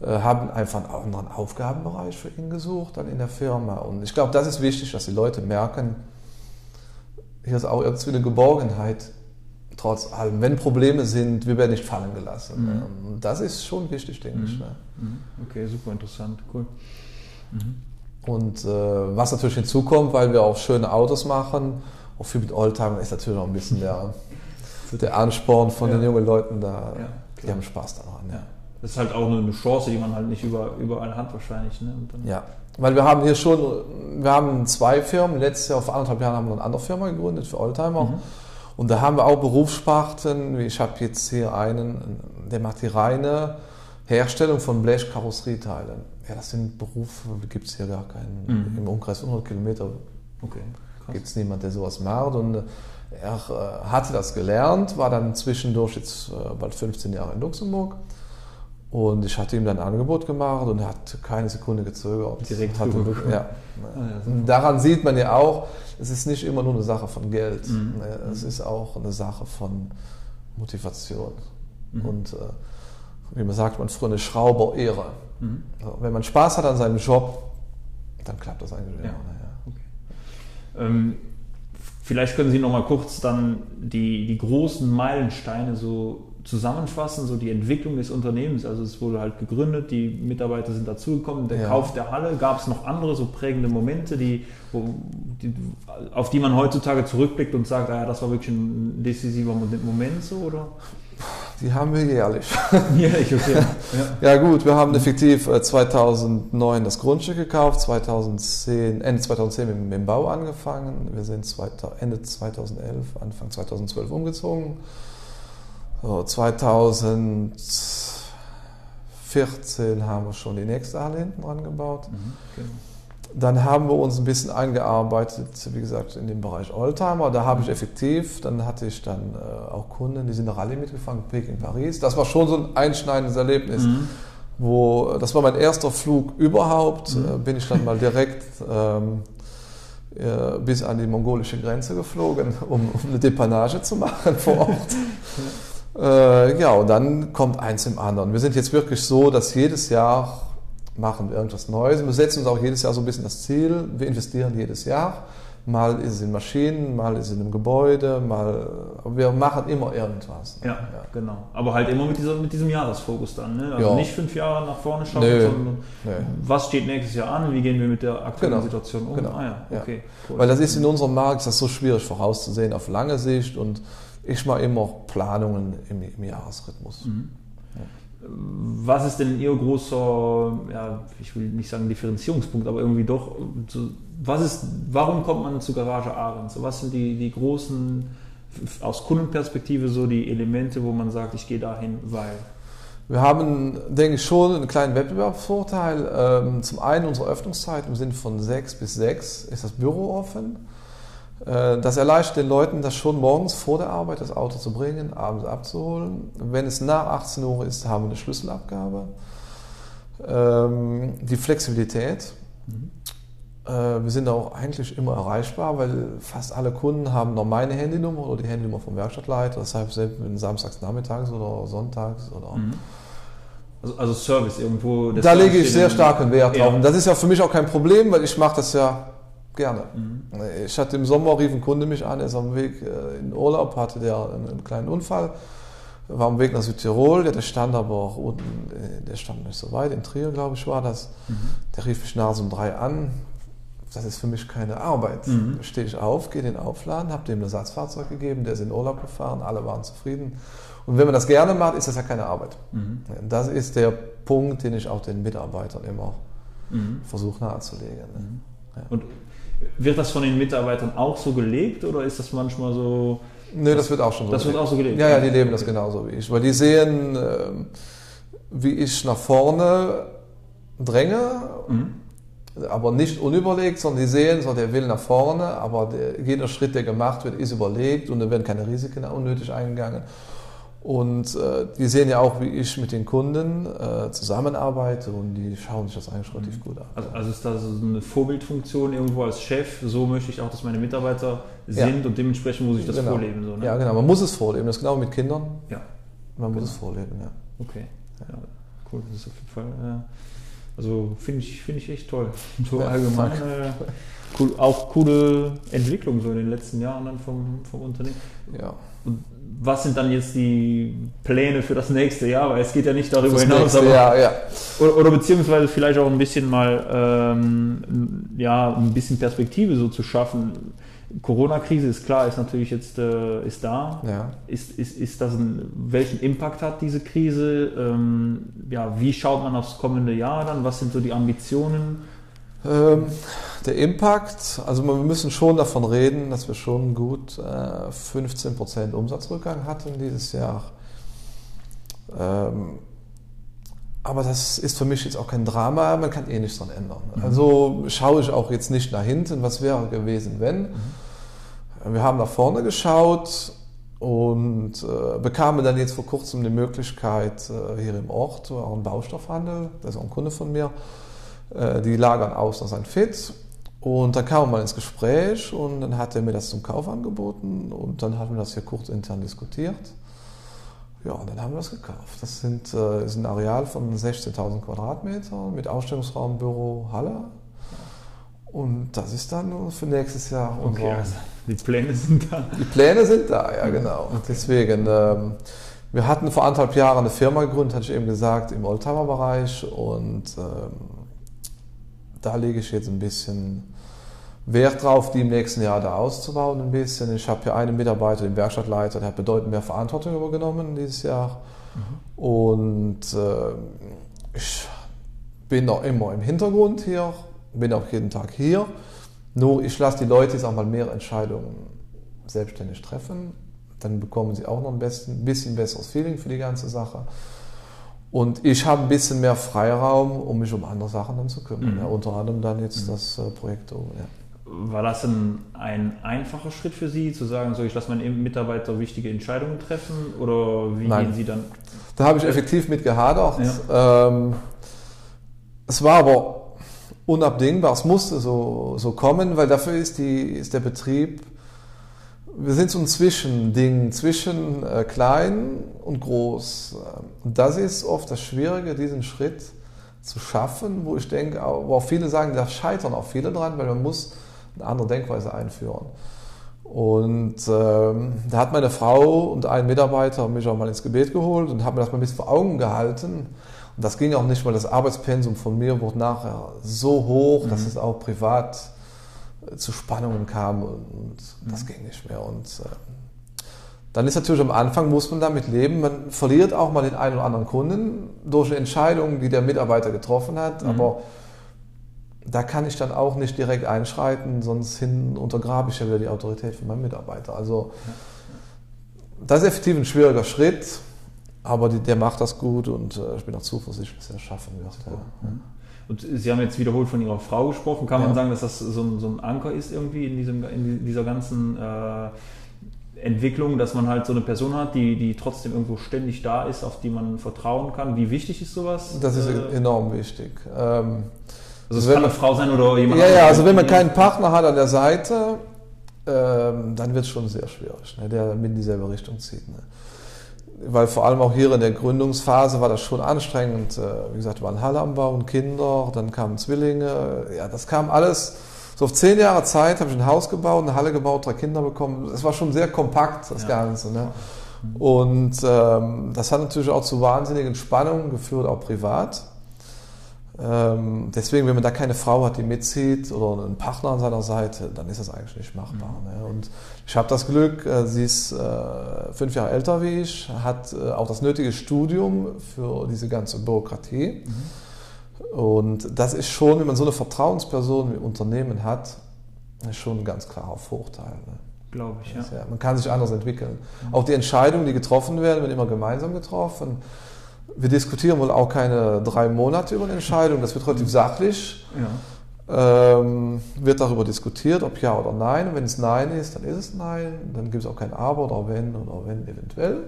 äh, haben einfach einen anderen Aufgabenbereich für ihn gesucht dann in der Firma. Und ich glaube, das ist wichtig, dass die Leute merken, hier ist auch irgendwie eine Geborgenheit, trotz allem. Wenn Probleme sind, wir werden nicht fallen gelassen. Mhm. Und das ist schon wichtig, denke mhm. ich. Ne? Mhm. Okay, super interessant, cool. Mhm. Und äh, was natürlich hinzukommt, weil wir auch schöne Autos machen, auch viel mit Oldtimern ist natürlich auch ein bisschen der, der Ansporn von ja. den jungen Leuten da. Ja, die haben Spaß daran. Ja. Das ist halt auch eine Chance, die man halt nicht überall hat wahrscheinlich. Ne? ja, weil wir haben hier schon, wir haben zwei Firmen. Letztes Jahr, vor anderthalb Jahren haben wir eine andere Firma gegründet für Oldtimer. Mhm. Und da haben wir auch Berufssparten. Ich habe jetzt hier einen, der macht die reine Herstellung von Blechkarosserieteilen. Ja, das sind Berufe, gibt es hier gar keinen. Mhm. Im Umkreis 100 Kilometer okay gibt es niemand, der sowas macht. Und er äh, hatte das gelernt, war dann zwischendurch jetzt äh, bald 15 Jahre in Luxemburg. Und ich hatte ihm dann ein Angebot gemacht und er hat keine Sekunde gezögert. Direkt hatte, ja. Ah, ja Daran sieht man ja auch, es ist nicht immer nur eine Sache von Geld. Mhm. Ne, es ist auch eine Sache von Motivation. Mhm. Und äh, wie man sagt, man früher eine Schrauber-Ehre. Mhm. wenn man Spaß hat an seinem Job, dann klappt das eigentlich ja. immer. Ähm, vielleicht können Sie noch mal kurz dann die, die großen Meilensteine so zusammenfassen, so die Entwicklung des Unternehmens. Also es wurde halt gegründet, die Mitarbeiter sind dazugekommen, der ja. Kauf der Halle. Gab es noch andere so prägende Momente, die, wo, die, auf die man heutzutage zurückblickt und sagt, ah ja, das war wirklich ein decisiver Moment so, oder? Die haben wir jährlich. Jährlich, okay. Ja. ja gut, wir haben effektiv 2009 äh, das Grundstück gekauft, 2010, Ende 2010 mit, dem Bau angefangen. Wir sind Ende 2011, Anfang 2012 umgezogen. So, 2014 haben wir schon die nächste Halle hinten dran gebaut. Mhm, okay. Dann haben wir uns ein bisschen eingearbeitet, wie gesagt, in den Bereich Oldtimer. Da habe ich effektiv, dann hatte ich dann äh, auch Kunden, die sind nach Rallye mitgefahren, Peking, Paris. Das war schon so ein einschneidendes Erlebnis. Mhm. Wo, das war mein erster Flug überhaupt. Mhm. Äh, bin ich dann mal direkt ähm, äh, bis an die mongolische Grenze geflogen, um, um eine Depanage zu machen vor Ort. Äh, ja, und dann kommt eins im anderen. Wir sind jetzt wirklich so, dass jedes Jahr machen wir irgendwas Neues. Wir setzen uns auch jedes Jahr so ein bisschen das Ziel, wir investieren jedes Jahr. Mal ist es in Maschinen, mal ist es in einem Gebäude, mal. Wir machen immer irgendwas. Ja, ja, genau. Aber halt immer mit, dieser, mit diesem Jahresfokus dann. Ne? Also ja. nicht fünf Jahre nach vorne schauen, sondern nee. was steht nächstes Jahr an, wie gehen wir mit der aktuellen genau. Situation um. Genau. Ah, ja. Okay, cool. Weil das ist in unserem Markt ist das so schwierig vorauszusehen auf lange Sicht und ich mache immer Planungen im, im Jahresrhythmus. Mhm. Was ist denn Ihr großer, ja, ich will nicht sagen Differenzierungspunkt, aber irgendwie doch, was ist, warum kommt man zu Garage Ahrens? Was sind die, die großen, aus Kundenperspektive so die Elemente, wo man sagt, ich gehe dahin, weil? Wir haben, denke ich, schon einen kleinen Wettbewerbsvorteil. Ähm, zum einen unsere Öffnungszeit im Sinne von 6 bis 6 ist das Büro offen. Äh, das erleichtert den Leuten, das schon morgens vor der Arbeit das Auto zu bringen, abends abzuholen. Wenn es nach 18 Uhr ist, haben wir eine Schlüsselabgabe. Ähm, die Flexibilität. Äh, wir sind auch eigentlich immer erreichbar, weil fast alle Kunden haben noch meine Handynummer oder die Handynummer vom Werkstattleiter. Deshalb selbst wenn samstags nachmittags oder sonntags oder. Mhm. Also, also, Service irgendwo. Da lege ich sehr starken Wert drauf. Und das ist ja für mich auch kein Problem, weil ich mache das ja gerne. Mhm. Ich hatte im Sommer, rief ein Kunde mich an, er ist am Weg äh, in Urlaub, hatte der einen kleinen Unfall, war am Weg nach Südtirol, der stand aber auch unten, äh, der stand nicht so weit, in Trier, glaube ich, war das. Mhm. Der rief mich nachts um drei an, das ist für mich keine Arbeit. Mhm. Stehe ich auf, gehe den aufladen, habe dem ein Ersatzfahrzeug gegeben, der ist in Urlaub gefahren, alle waren zufrieden. Und wenn man das gerne macht, ist das ja keine Arbeit. Mhm. Das ist der Punkt, den ich auch den Mitarbeitern immer mhm. versuche nahezulegen. Ne? Ja. Und wird das von den Mitarbeitern auch so gelebt oder ist das manchmal so? Nö, das wird auch schon so. Das gelebt. wird auch so gelebt. Ja, ja, die leben das genauso wie ich. Weil die sehen, ähm, wie ich nach vorne dränge. Mhm aber nicht unüberlegt, sondern die sehen, so der will nach vorne, aber der, jeder Schritt, der gemacht wird, ist überlegt und da werden keine Risiken unnötig eingegangen. Und äh, die sehen ja auch, wie ich mit den Kunden äh, zusammenarbeite und die schauen sich das eigentlich relativ gut an. Also, also ist das eine Vorbildfunktion irgendwo als Chef? So möchte ich auch, dass meine Mitarbeiter sind ja. und dementsprechend muss ich das genau. vorleben. So, ne? Ja, genau. Man muss es vorleben. Das ist genau mit Kindern. Ja. Man genau. muss es vorleben, ja. Okay. Ja. Cool. Das ist auf jeden Fall. Äh, also finde ich, find ich echt toll. So ja, allgemein. Äh, cool, auch coole Entwicklung so in den letzten Jahren dann vom, vom Unternehmen. Ja. Und was sind dann jetzt die Pläne für das nächste Jahr? Weil es geht ja nicht darüber hinaus, aber, Jahr, ja. oder, oder, beziehungsweise vielleicht auch ein bisschen mal ähm, ja ein bisschen Perspektive so zu schaffen Corona-Krise ist klar, ist natürlich jetzt äh, ist da. Ja. Ist, ist, ist das ein, welchen Impact hat diese Krise? Ähm, ja, wie schaut man aufs kommende Jahr dann? Was sind so die Ambitionen? Ähm, der Impact, also wir müssen schon davon reden, dass wir schon gut äh, 15% Umsatzrückgang hatten dieses Jahr. Ähm, aber das ist für mich jetzt auch kein Drama, man kann eh nichts daran ändern. Mhm. Also schaue ich auch jetzt nicht nach hinten, was wäre gewesen, wenn. Mhm. Wir haben nach vorne geschaut und äh, bekamen dann jetzt vor kurzem die Möglichkeit, äh, hier im Ort, auch ein Baustoffhandel, das ist auch ein Kunde von mir, die lagern aus nach St. Fit. Und dann kam man ins Gespräch und dann hat er mir das zum Kauf angeboten und dann haben wir das hier kurz intern diskutiert. Ja, und dann haben wir das gekauft. Das sind, äh, ist ein Areal von 16.000 Quadratmetern mit Ausstellungsraum, Büro, Halle. Und das ist dann für nächstes Jahr okay, unser, also die Pläne sind da. Die Pläne sind da, ja genau. Okay. Deswegen, ähm, wir hatten vor anderthalb Jahren eine Firma gegründet, hatte ich eben gesagt, im Oldtimer-Bereich und ähm, da lege ich jetzt ein bisschen Wert drauf, die im nächsten Jahr da auszubauen ein bisschen. Ich habe hier einen Mitarbeiter, den Werkstattleiter, der hat bedeutend mehr Verantwortung übergenommen dieses Jahr. Mhm. Und äh, ich bin noch immer im Hintergrund hier, bin auch jeden Tag hier. Nur ich lasse die Leute jetzt auch mal mehr Entscheidungen selbstständig treffen. Dann bekommen sie auch noch ein bisschen, bisschen besseres Feeling für die ganze Sache. Und ich habe ein bisschen mehr Freiraum, um mich um andere Sachen dann zu kümmern. Mhm. Ja, unter anderem dann jetzt mhm. das äh, Projekt. Ja. War das ein, ein einfacher Schritt für Sie, zu sagen, so ich lasse meinen Mitarbeiter wichtige Entscheidungen treffen? Oder wie Nein. gehen Sie dann? Da habe ich effektiv mit gehadert. Ja. Ähm, es war aber unabdingbar, es musste so, so kommen, weil dafür ist, die, ist der Betrieb, wir sind so ein Zwischending, zwischen äh, klein und groß. Und das ist oft das Schwierige, diesen Schritt zu schaffen, wo ich denke, wo auch viele sagen, da scheitern auch viele dran, weil man muss eine andere Denkweise einführen. Und ähm, da hat meine Frau und ein Mitarbeiter mich auch mal ins Gebet geholt und haben mir das mal ein bisschen vor Augen gehalten. Und das ging auch nicht, weil das Arbeitspensum von mir wurde nachher so hoch, mhm. dass es auch privat zu Spannungen kam und, und mhm. das ging nicht mehr. Und äh, dann ist natürlich am Anfang, muss man damit leben, man verliert auch mal den einen oder anderen Kunden durch eine Entscheidung, die der Mitarbeiter getroffen hat, mhm. aber da kann ich dann auch nicht direkt einschreiten, sonst hin untergrabe ich ja wieder die Autorität von meinem Mitarbeiter. Also das ist effektiv ein schwieriger Schritt. Aber die, der macht das gut und äh, ich bin auch zuversichtlich, dass er es schaffen wird. Ja. Und Sie haben jetzt wiederholt von Ihrer Frau gesprochen. Kann ja. man sagen, dass das so ein, so ein, Anker ist irgendwie in, diesem, in dieser ganzen äh, Entwicklung, dass man halt so eine Person hat, die, die trotzdem irgendwo ständig da ist, auf die man vertrauen kann? Wie wichtig ist sowas? Das ist äh, enorm wichtig. Ähm, Also es kann eine Frau sein oder jemand Ja, ja, also wenn man keinen Partner hat an der Seite, ähm, dann wird es schon sehr schwierig, ne, der mit in dieselbe Richtung zieht. Ne. Weil vor allem auch hier in der Gründungsphase war das schon anstrengend. Äh, wie gesagt, wir waren Halle am Bauen, Kinder, dann kamen Zwillinge. Ja, das kam alles. So auf zehn Jahre Zeit habe ich ein Haus gebaut, eine Halle gebaut, drei Kinder bekommen. Es war schon sehr kompakt, das ja. Ganze. Ne? Und ähm, das hat natürlich auch zu wahnsinnigen Spannungen geführt, auch privat. Ähm, deswegen, wenn man da keine Frau hat, die mitzieht oder einen Partner an seiner Seite, dann ist das eigentlich nicht machbar. Mhm. Ne? Und ich habe das Glück, äh, sie ist äh, fünf Jahre älter wie ich, hat äh, auch das nötige Studium für diese ganze Bürokratie. Mhm. Und das ist schon, wenn man so eine Vertrauensperson im Unternehmen hat, schon ein ganz klarer Vorteil. Ne? Glaube ich, ja. ja. Man kann sich anders entwickeln. Mhm. Auch die Entscheidungen, die getroffen werden, werden immer gemeinsam getroffen. Wir diskutieren wohl auch keine drei Monate über eine Entscheidung, das wird relativ sachlich. Ja. Ähm, wird darüber diskutiert, ob ja oder nein. Und wenn es nein ist, dann ist es nein. Dann gibt es auch kein aber oder wenn oder wenn eventuell.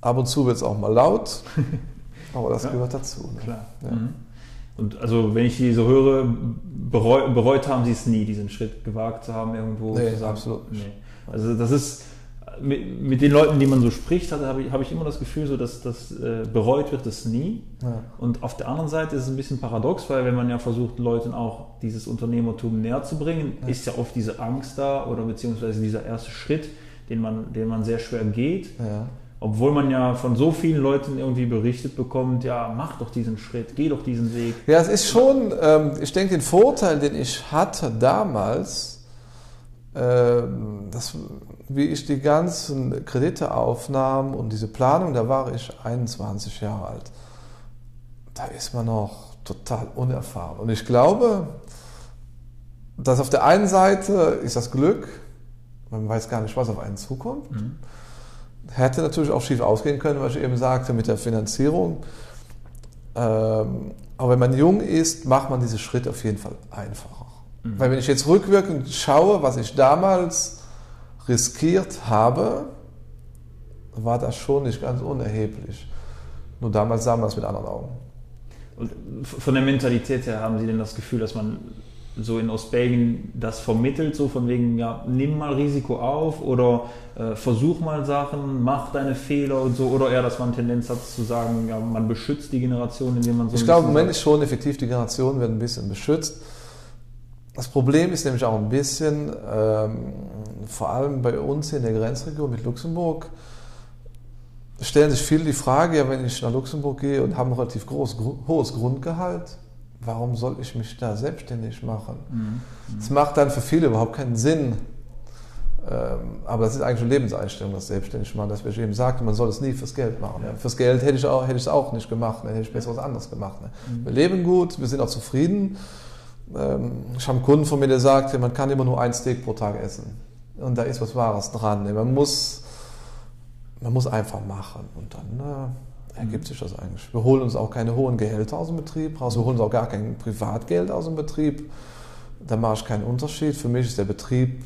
Ab und zu wird es auch mal laut, aber das ja. gehört dazu. Ne? Klar. Ja. Mhm. Und also wenn ich die so höre, bereut, bereut haben sie es nie, diesen Schritt gewagt zu haben, irgendwo nee, zu sagen. Absolut nicht. Nee. Also das ist mit, mit, den Leuten, die man so spricht, habe ich, hab ich immer das Gefühl, so, dass das äh, bereut wird es nie. Ja. Und auf der anderen Seite ist es ein bisschen paradox, weil wenn man ja versucht, Leuten auch dieses Unternehmertum näher zu bringen, ja. ist ja oft diese Angst da oder beziehungsweise dieser erste Schritt, den man, den man sehr schwer geht. Ja. Obwohl man ja von so vielen Leuten irgendwie berichtet bekommt, ja, mach doch diesen Schritt, geh doch diesen Weg. Ja, es ist schon, ähm, ich denke, den Vorteil, den ich hatte damals, das wie ich die ganzen Kredite aufnahm und diese Planung, da war ich 21 Jahre alt. Da ist man noch total unerfahren. Und ich glaube, dass auf der einen Seite ist das Glück, man weiß gar nicht, was auf einen zukommt. Mhm. Hätte natürlich auch schief ausgehen können, was ich eben sagte, mit der Finanzierung. Ähm, aber wenn man jung ist, macht man diese Schritte auf jeden Fall einfacher. Mhm. Weil wenn ich jetzt rückwirkend schaue, was ich damals riskiert habe, war das schon nicht ganz unerheblich. Nur damals sah man es mit anderen Augen. Und von der Mentalität her haben Sie denn das Gefühl, dass man so in Ostbelgien das vermittelt, so von wegen, ja, nimm mal Risiko auf oder äh, versuch mal Sachen, mach deine Fehler und so, oder eher, dass man Tendenz hat zu sagen, ja, man beschützt die Generation, indem man so. Ich glaube, im Moment ist schon effektiv, die Generation wird ein bisschen beschützt. Das Problem ist nämlich auch ein bisschen, ähm, vor allem bei uns in der Grenzregion mit Luxemburg, stellen sich viele die Frage, ja, wenn ich nach Luxemburg gehe und habe ein relativ groß, hohes Grundgehalt, warum soll ich mich da selbstständig machen? Mhm. Das macht dann für viele überhaupt keinen Sinn. Ähm, aber das ist eigentlich eine Lebenseinstellung, das selbstständig machen, dass ich eben sagte, man soll es nie fürs Geld machen. Ja. Fürs Geld hätte ich auch, hätte ich es auch nicht gemacht, hätte ich besser was anderes gemacht. Ne? Mhm. Wir leben gut, wir sind auch zufrieden. Ähm, ich habe einen Kunden von mir, der sagt, man kann immer nur ein Steak pro Tag essen. Und da ist was Wahres dran. Man muss, man muss einfach machen und dann äh, ergibt sich das eigentlich. Wir holen uns auch keine hohen Gehälter aus dem Betrieb raus, wir holen uns auch gar kein Privatgeld aus dem Betrieb. Da mache ich keinen Unterschied. Für mich ist der Betrieb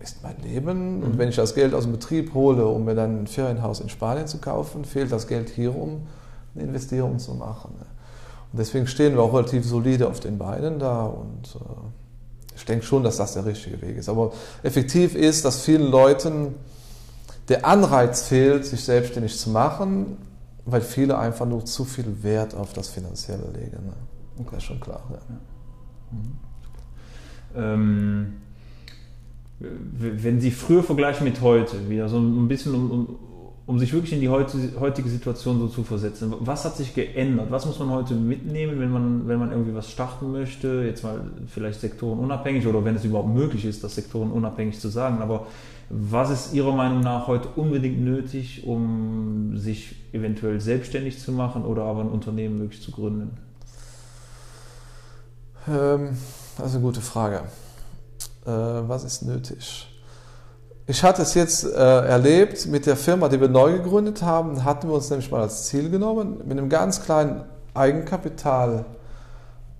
ist mein Leben. Und mhm. wenn ich das Geld aus dem Betrieb hole, um mir dann ein Ferienhaus in Spanien zu kaufen, fehlt das Geld hier, um eine Investierung zu machen. Und deswegen stehen wir auch relativ solide auf den Beinen da und äh, ich denke schon, dass das der richtige Weg ist. Aber effektiv ist, dass vielen Leuten der Anreiz fehlt, sich selbstständig zu machen, weil viele einfach nur zu viel Wert auf das Finanzielle legen. Ne? Das ist schon klar. Ja. Mhm. Ähm, wenn Sie früher vergleichen mit heute, wieder so ein bisschen um, um um sich wirklich in die heutige Situation so zu versetzen. Was hat sich geändert? Was muss man heute mitnehmen, wenn man, wenn man irgendwie was starten möchte? Jetzt mal vielleicht sektorenunabhängig oder wenn es überhaupt möglich ist, das sektorenunabhängig zu sagen. Aber was ist Ihrer Meinung nach heute unbedingt nötig, um sich eventuell selbstständig zu machen oder aber ein Unternehmen wirklich zu gründen? Ähm, das ist eine gute Frage. Äh, was ist nötig? Ich hatte es jetzt äh, erlebt mit der Firma, die wir neu gegründet haben, hatten wir uns nämlich mal als Ziel genommen, mit einem ganz kleinen Eigenkapital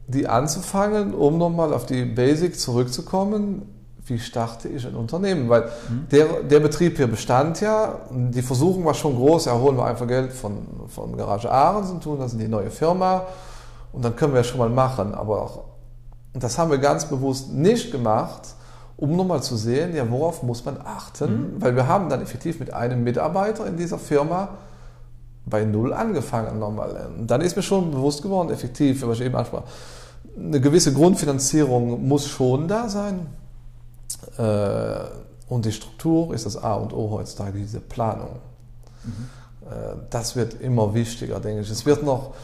die anzufangen, um nochmal auf die Basic zurückzukommen. Wie starte ich ein Unternehmen? Weil mhm. der, der Betrieb hier bestand ja, die Versuchung war schon groß, ja, holen wir einfach Geld von, von Garage Ahrens und tun das in die neue Firma Und dann können wir ja schon mal machen. Aber auch, das haben wir ganz bewusst nicht gemacht, um nochmal zu sehen, ja, worauf muss man achten? Mhm. Weil wir haben dann effektiv mit einem Mitarbeiter in dieser Firma bei Null angefangen nochmal. Dann ist mir schon bewusst geworden, effektiv, was ich eben ansprach, eine gewisse Grundfinanzierung muss schon da sein. Äh, und die Struktur ist das A und O heutzutage, diese Planung. Mhm. Das wird immer wichtiger, denke ich. Es wird noch,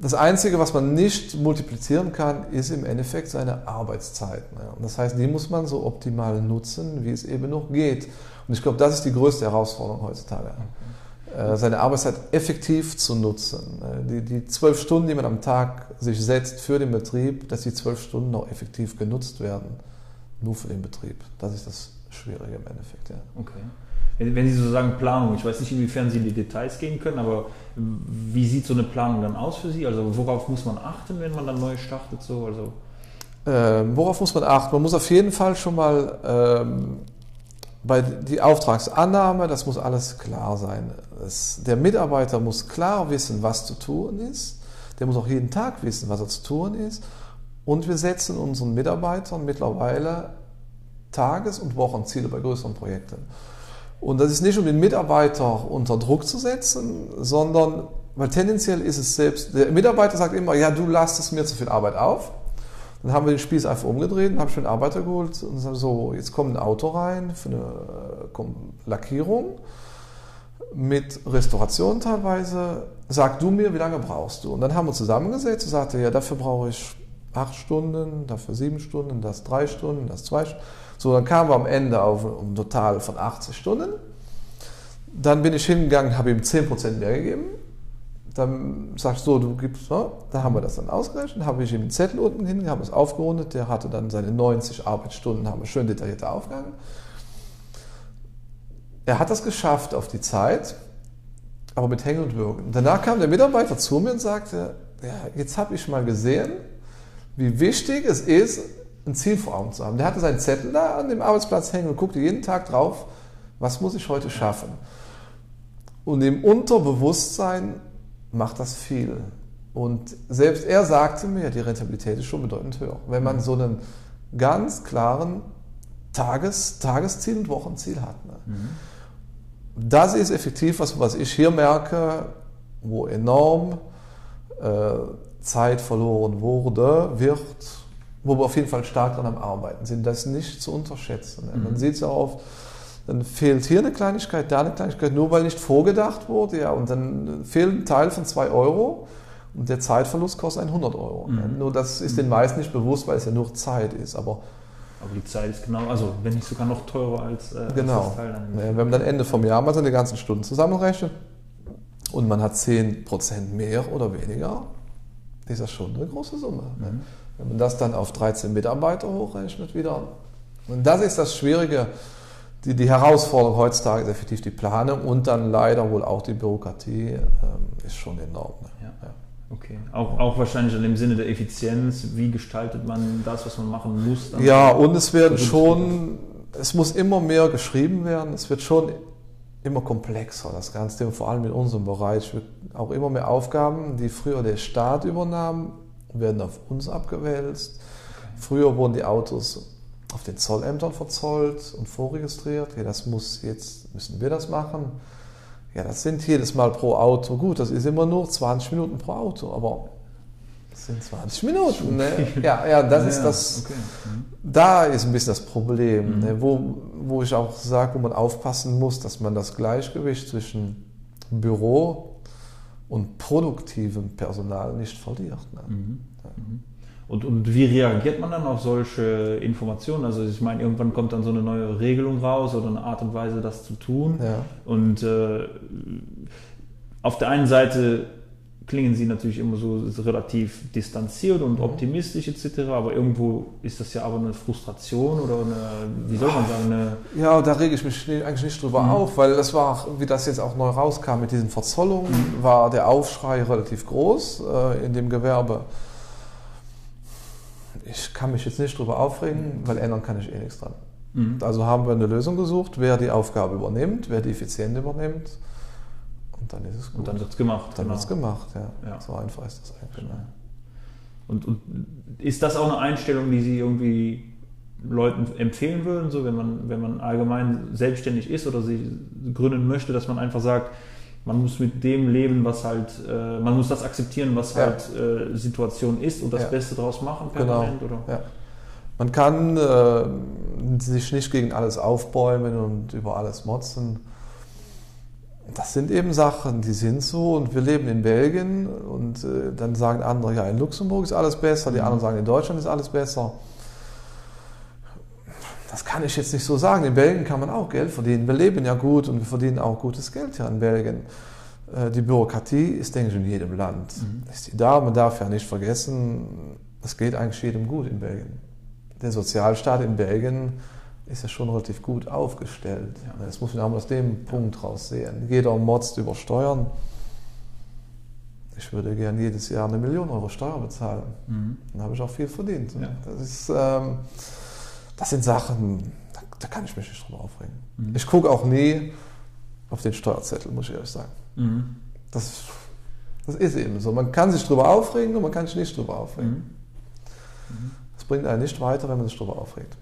das Einzige, was man nicht multiplizieren kann, ist im Endeffekt seine Arbeitszeit. Und das heißt, die muss man so optimal nutzen, wie es eben noch geht. Und ich glaube, das ist die größte Herausforderung heutzutage. Okay. Seine Arbeitszeit effektiv zu nutzen. Die, die zwölf Stunden, die man am Tag sich setzt für den Betrieb, dass die zwölf Stunden noch effektiv genutzt werden. Nur für den Betrieb. Das ist das Schwierige im Endeffekt. Ja. Okay. Wenn, wenn Sie so sagen Planung, ich weiß nicht, inwiefern Sie in die Details gehen können, aber wie sieht so eine Planung dann aus für Sie? Also worauf muss man achten, wenn man dann neu startet? So? Also ähm, worauf muss man achten? Man muss auf jeden Fall schon mal ähm, bei die Auftragsannahme, das muss alles klar sein. Es, der Mitarbeiter muss klar wissen, was zu tun ist. Der muss auch jeden Tag wissen, was er zu tun ist. Und wir setzen unseren Mitarbeitern mittlerweile Tages- und Wochenziele bei größeren Projekten. Und das ist nicht, um den Mitarbeiter unter Druck zu setzen, sondern, weil tendenziell ist es selbst, der Mitarbeiter sagt immer, ja, du lastest mir zu viel Arbeit auf. Dann haben wir den Spieß einfach umgedreht und haben schon einen Arbeiter geholt und sagen so, jetzt kommt ein Auto rein für eine Lackierung mit Restauration teilweise. Sag du mir, wie lange brauchst du? Und dann haben wir zusammengesetzt und sagte, ja, dafür brauche ich acht Stunden, dafür sieben Stunden, das drei Stunden, das zwei Stunden. So, dann kamen wir am Ende auf ein Total von 80 Stunden. Dann bin ich hingegangen, habe ihm 10% mehr gegeben. Dann sagst du, du gibst, ne? da haben wir das dann ausgerechnet, habe ich ihm einen Zettel unten hin, haben es aufgerundet, der hatte dann seine 90 Arbeitsstunden, haben wir schön detaillierte Aufgaben. Er hat das geschafft auf die Zeit, aber mit Hängen und Würgen. Danach kam der Mitarbeiter zu mir und sagte, ja, jetzt habe ich mal gesehen, wie wichtig es ist, ein Ziel vor Augen zu haben. Der hatte seinen Zettel da an dem Arbeitsplatz hängen und guckte jeden Tag drauf, was muss ich heute schaffen. Und im Unterbewusstsein macht das viel. Und selbst er sagte mir, die Rentabilität ist schon bedeutend höher. Wenn man so einen ganz klaren Tages, Tagesziel und Wochenziel hat. Ne? Mhm. Das ist effektiv was, was ich hier merke, wo enorm äh, Zeit verloren wurde, wird wo wir auf jeden Fall stark daran am Arbeiten sind, das nicht zu unterschätzen. Mhm. Man sieht es ja oft, dann fehlt hier eine Kleinigkeit, da eine Kleinigkeit, nur weil nicht vorgedacht wurde, ja, und dann fehlt ein Teil von zwei Euro und der Zeitverlust kostet 100 Euro. Mhm. Nur das ist den mhm. meisten nicht bewusst, weil es ja nur Zeit ist, aber aber die Zeit ist genau, also wenn nicht sogar noch teurer als, äh, genau. als das Teil. Dann ja, wenn man dann Ende vom Jahr mal seine ganzen Stunden zusammenrechnet und man hat 10% mehr oder weniger, ist das schon eine große Summe. Mhm. Wenn man das dann auf 13 Mitarbeiter hochrechnet wieder. Und das ist das Schwierige. Die, die Herausforderung heutzutage ist effektiv die Planung und dann leider wohl auch die Bürokratie ähm, ist schon enorm. Ne? Ja. Ja. Okay, auch, auch wahrscheinlich in dem Sinne der Effizienz, wie gestaltet man das, was man machen muss? Ja, und es werden schon, es muss immer mehr geschrieben werden, es wird schon immer komplexer, das ganze vor allem in unserem Bereich, auch immer mehr Aufgaben, die früher der Staat übernahm, werden auf uns abgewälzt. Früher wurden die Autos auf den Zollämtern verzollt und vorregistriert. Ja, das muss jetzt, müssen wir das machen. Ja, das sind jedes Mal pro Auto. Gut, das ist immer nur 20 Minuten pro Auto, aber das sind 20 Minuten. Ne? Ja, ja, das ja, ist das. Okay. Mhm. Da ist ein bisschen das Problem, mhm. ne? wo, wo ich auch sage, wo man aufpassen muss, dass man das Gleichgewicht zwischen Büro und produktivem Personal nicht verliert. Ne? Mhm. Mhm. Und, und wie reagiert man dann auf solche Informationen? Also ich meine, irgendwann kommt dann so eine neue Regelung raus oder eine Art und Weise, das zu tun. Ja. Und äh, auf der einen Seite klingen sie natürlich immer so relativ distanziert und mhm. optimistisch etc., aber irgendwo ist das ja aber eine Frustration oder eine, wie soll man sagen, eine... Ja, da rege ich mich eigentlich nicht drüber mhm. auf, weil das war, wie das jetzt auch neu rauskam mit diesen Verzollungen, mhm. war der Aufschrei relativ groß äh, in dem Gewerbe. Ich kann mich jetzt nicht drüber aufregen, weil ändern kann ich eh nichts dran. Mhm. Also haben wir eine Lösung gesucht, wer die Aufgabe übernimmt, wer die Effizient übernimmt und dann ist es gut. Und dann wird es gemacht. Dann genau. wird es gemacht, ja. ja. So einfach ist das eigentlich. Genau. Und, und ist das auch eine Einstellung, die Sie irgendwie Leuten empfehlen würden, so wenn man, wenn man allgemein selbstständig ist oder sie gründen möchte, dass man einfach sagt, man muss mit dem leben, was halt, äh, man muss das akzeptieren, was ja. halt äh, Situation ist und das ja. Beste daraus machen permanent, genau. oder? Ja. Man kann äh, sich nicht gegen alles aufbäumen und über alles motzen. Das sind eben Sachen, die sind so und wir leben in Belgien und äh, dann sagen andere, ja, in Luxemburg ist alles besser, die mhm. anderen sagen, in Deutschland ist alles besser. Das kann ich jetzt nicht so sagen. In Belgien kann man auch Geld verdienen. Wir leben ja gut und wir verdienen auch gutes Geld hier in Belgien. Äh, die Bürokratie ist, denke ich, in jedem Land. Mhm. Ist die da? Man darf ja nicht vergessen, es geht eigentlich jedem gut in Belgien. Der Sozialstaat in Belgien ist ja schon relativ gut aufgestellt. Ja. Das muss man auch aus dem Punkt raus sehen. Jeder motzt über Steuern. Ich würde gerne jedes Jahr eine Million Euro Steuer bezahlen. Mhm. Dann habe ich auch viel verdient. Ja. Das ist. Ähm, das sind Sachen, da, da kann ich mich nicht drüber aufregen. Mhm. Ich gucke auch nie auf den Steuerzettel, muss ich ehrlich sagen. Mhm. Das, das ist eben so. Man kann sich drüber aufregen und man kann sich nicht drüber aufregen. Mhm. Das bringt einen nicht weiter, wenn man sich drüber aufregt.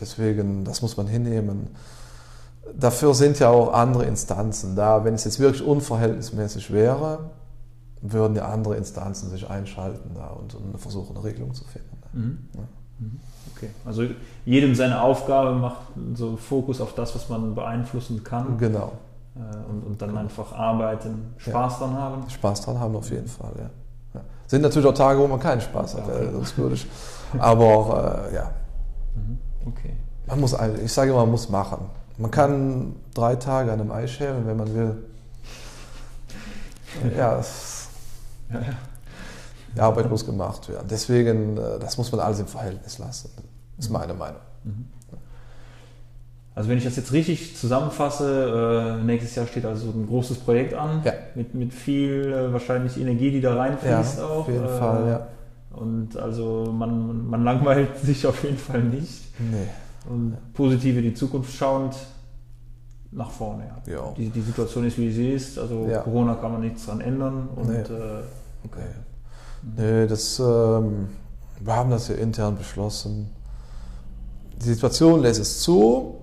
Deswegen, das muss man hinnehmen. Dafür sind ja auch andere Instanzen da. Wenn es jetzt wirklich unverhältnismäßig wäre, würden ja andere Instanzen sich einschalten da und, versuchen, eine Regelung zu finden. Mhm. Ja. Mhm. Okay, also jedem seine Aufgabe macht so Fokus auf das, was man beeinflussen kann. Genau. Äh, und, und dann genau. einfach arbeiten, Spaß ja. dran haben. Spaß dran haben auf jeden Fall, ja. ja. Sind natürlich auch Tage, wo man keinen Spaß hat, okay. sonst würde ich. Aber auch, äh, ja. Mhm. Okay. Man muss, ich sage immer, man muss machen. Man kann drei Tage an einem Ei schälen, wenn man will. Ja, ja, ja. Die Arbeit muss gemacht werden. Deswegen, äh, das muss man alles im Verhältnis lassen. Das ist meine Meinung. Mhm. Also wenn ich das jetzt richtig zusammenfasse, äh, nächstes Jahr steht also ein großes Projekt an, ja. mit, mit viel äh, wahrscheinlich Energie, die da reinfließt ja, auch. Auf jeden äh, Fall, ja. Und also man, man langweilt sich auf jeden Fall nicht. Nee. Und positiv in die Zukunft schauend nach vorne. Ja. ja. Die, die Situation ist, wie sie ist. Also ja. Corona kann man nichts dran ändern. Und, nee. Äh, okay. Nee, das, ähm, wir haben das hier intern beschlossen. Die Situation lässt es zu.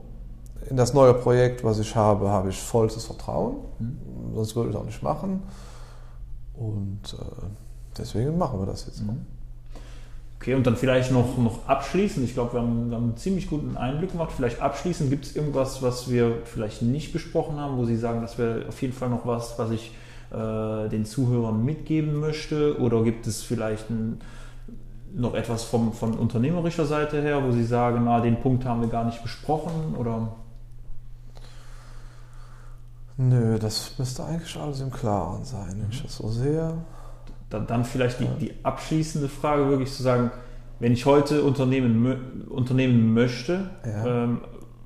In das neue Projekt, was ich habe, habe ich vollstes Vertrauen. Mhm. Sonst würde ich es auch nicht machen. Und äh, deswegen machen wir das jetzt. Mhm. Okay, und dann vielleicht noch, noch abschließend, ich glaube, wir haben, wir haben einen ziemlich guten Einblick gemacht. Vielleicht abschließend, gibt es irgendwas, was wir vielleicht nicht besprochen haben, wo Sie sagen, das wäre auf jeden Fall noch was, was ich äh, den Zuhörern mitgeben möchte? Oder gibt es vielleicht ein, noch etwas vom, von unternehmerischer Seite her, wo Sie sagen, na, den Punkt haben wir gar nicht besprochen? Oder? Nö, das müsste eigentlich alles im Klaren sein, wenn ich das so sehe. Dann, dann vielleicht die, die abschließende Frage, wirklich zu sagen, wenn ich heute Unternehmen, Unternehmen möchte, ja. ähm,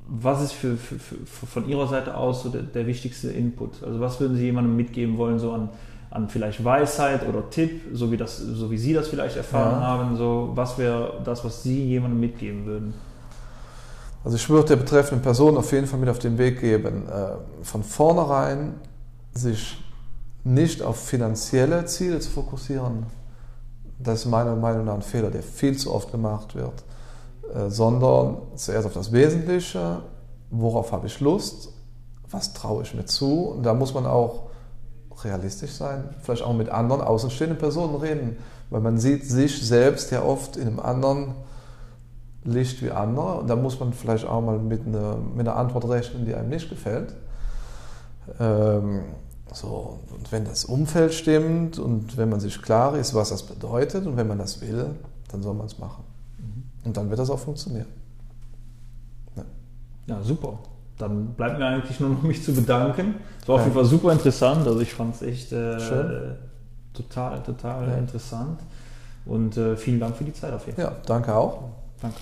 was ist für, für, für, von Ihrer Seite aus so der, der, wichtigste Input? Also was würden Sie jemandem mitgeben wollen, so an, an vielleicht Weisheit oder Tipp, so wie, das, so wie Sie das vielleicht erfahren ja. haben? So, was wäre das, was Sie jemandem mitgeben würden? Also ich würde der betreffenden Person auf jeden Fall mit auf den Weg geben, äh, von vornherein sich nicht auf finanzielle Ziele zu fokussieren. Das ist meiner Meinung nach ein Fehler, der viel zu oft gemacht wird. Äh, sondern zuerst auf das Wesentliche, worauf habe ich Lust, was traue ich mir zu. Und da muss man auch realistisch sein, vielleicht auch mit anderen außenstehenden Personen reden, weil man sieht sich selbst ja oft in einem anderen Licht wie andere und da muss man vielleicht auch mal mit einer, mit einer Antwort rechnen, die einem nicht gefällt. Ähm, so, und wenn das Umfeld stimmt und wenn man sich klar ist, was das bedeutet und wenn man das will, dann soll man es machen. Und dann wird das auch funktionieren. Ja, ja super. Dann bleibt mir eigentlich nur noch mich zu bedanken. Es war auf jeden Fall super interessant. Also ich fand es echt äh, total, total ja. interessant. Und äh, vielen Dank für die Zeit auf jeden Fall. Ja, danke auch. Danke.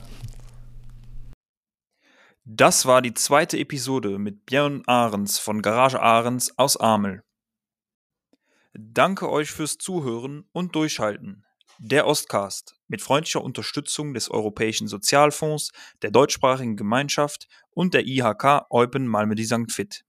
Das war die zweite Episode mit Björn Ahrens von Garage Ahrens aus Amel. Danke euch fürs Zuhören und Durchhalten. Der Ostcast mit freundlicher Unterstützung des Europäischen Sozialfonds, der deutschsprachigen Gemeinschaft und der IHK Eupen Malmedy St. Fit.